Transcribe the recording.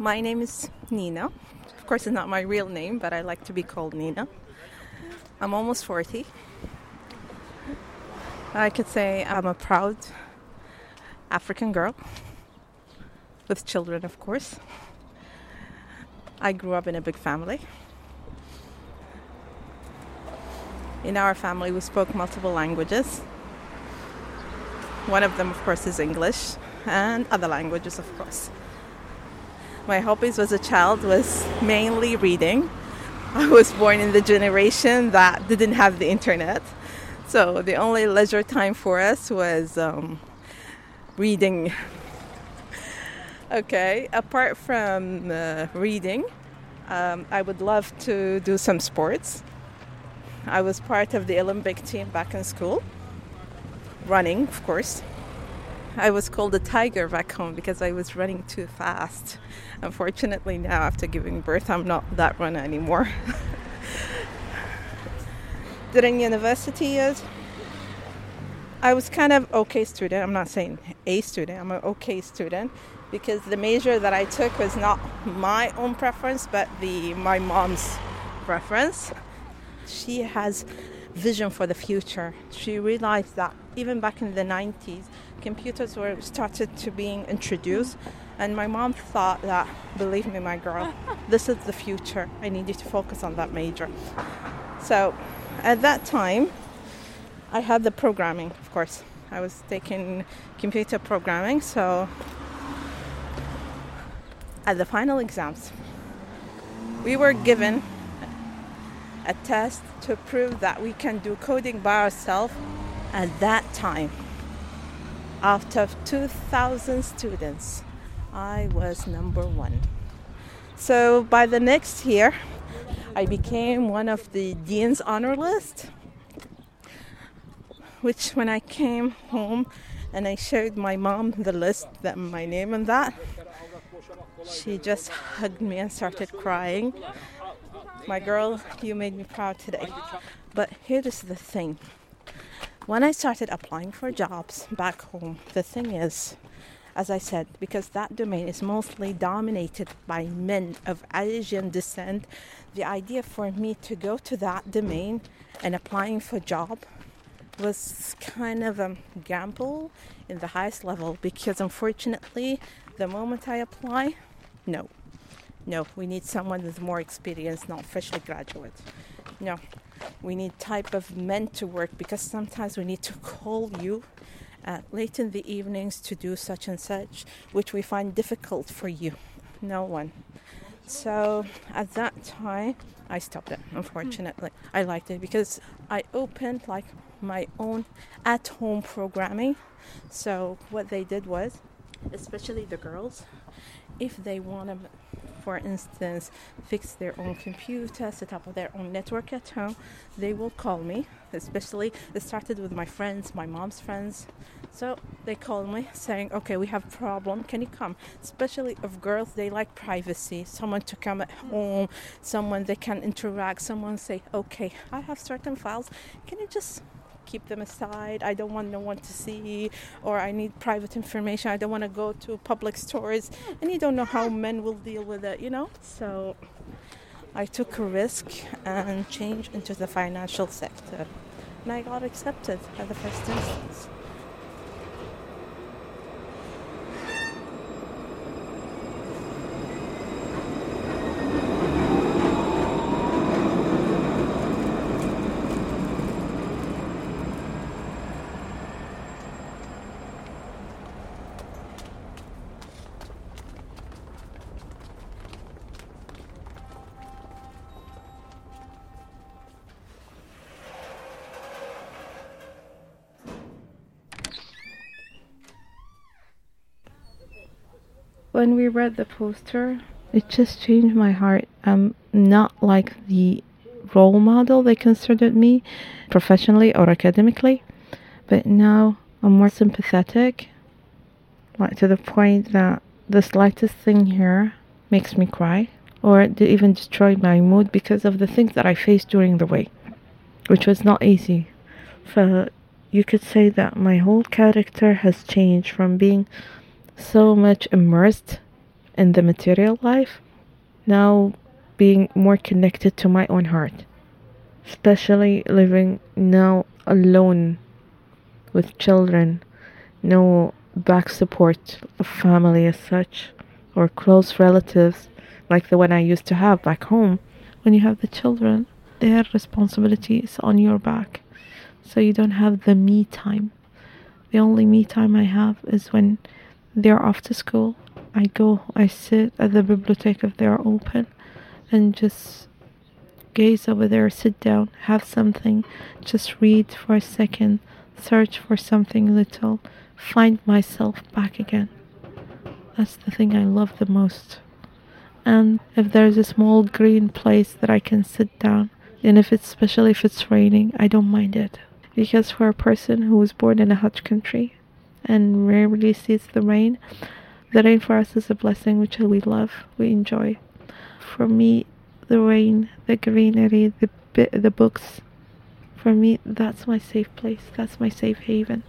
My name is Nina. Of course, it's not my real name, but I like to be called Nina. I'm almost 40. I could say I'm a proud African girl with children, of course. I grew up in a big family. In our family, we spoke multiple languages. One of them, of course, is English, and other languages, of course. My hobbies as a child was mainly reading. I was born in the generation that didn't have the internet, so the only leisure time for us was um, reading. okay, apart from uh, reading, um, I would love to do some sports. I was part of the Olympic team back in school, running, of course. I was called a tiger back home because I was running too fast. Unfortunately, now after giving birth, I'm not that runner anymore. During university years, I was kind of okay student. I'm not saying a student. I'm an okay student because the major that I took was not my own preference, but the my mom's preference. She has vision for the future. She realized that even back in the 90s, computers were started to being introduced, and my mom thought that, believe me, my girl, this is the future. I need you to focus on that major. So, at that time, I had the programming, of course. I was taking computer programming, so at the final exams, we were given a test to prove that we can do coding by ourselves at that time. Of 2,000 students, I was number one. So by the next year, I became one of the dean's honor list. Which, when I came home and I showed my mom the list, that my name and that, she just hugged me and started crying. My girl, you made me proud today. But here is the thing. When I started applying for jobs back home, the thing is, as I said, because that domain is mostly dominated by men of Asian descent, the idea for me to go to that domain and applying for a job was kind of a gamble in the highest level because unfortunately the moment I apply no. No, we need someone with more experience, not freshly graduate. No, we need type of men to work because sometimes we need to call you uh, late in the evenings to do such and such, which we find difficult for you. No one. So at that time, I stopped it. Unfortunately, mm. I liked it because I opened like my own at-home programming. So what they did was, especially the girls, if they want to, for instance, fix their own computer, set up their own network at home, they will call me. Especially, it started with my friends, my mom's friends. So they call me saying, "Okay, we have problem. Can you come?" Especially of girls, they like privacy. Someone to come at home, someone they can interact. Someone say, "Okay, I have certain files. Can you just keep them aside. I don't want no one to see, or I need private information. I don't want to go to public stores, and you don't know how men will deal with it, you know? So I took a risk and changed into the financial sector, and I got accepted at the first instance. When we read the poster, it just changed my heart. I'm not like the role model they considered me professionally or academically, but now I'm more sympathetic, like to the point that the slightest thing here makes me cry or even destroy my mood because of the things that I faced during the way, which was not easy. So you could say that my whole character has changed from being so much immersed in the material life, now being more connected to my own heart, especially living now alone with children, no back support of family as such, or close relatives like the one I used to have back home. When you have the children, their responsibility is on your back, so you don't have the me time. The only me time I have is when they're off to school. I go, I sit at the bibliothèque if they're open, and just gaze over there, sit down, have something, just read for a second, search for something little, find myself back again. That's the thing I love the most. And if there's a small green place that I can sit down, and if it's especially if it's raining, I don't mind it. Because for a person who was born in a hot country and rarely sees the rain, the rain for us is a blessing which we love, we enjoy. For me, the rain, the greenery, the the books, for me, that's my safe place. That's my safe haven.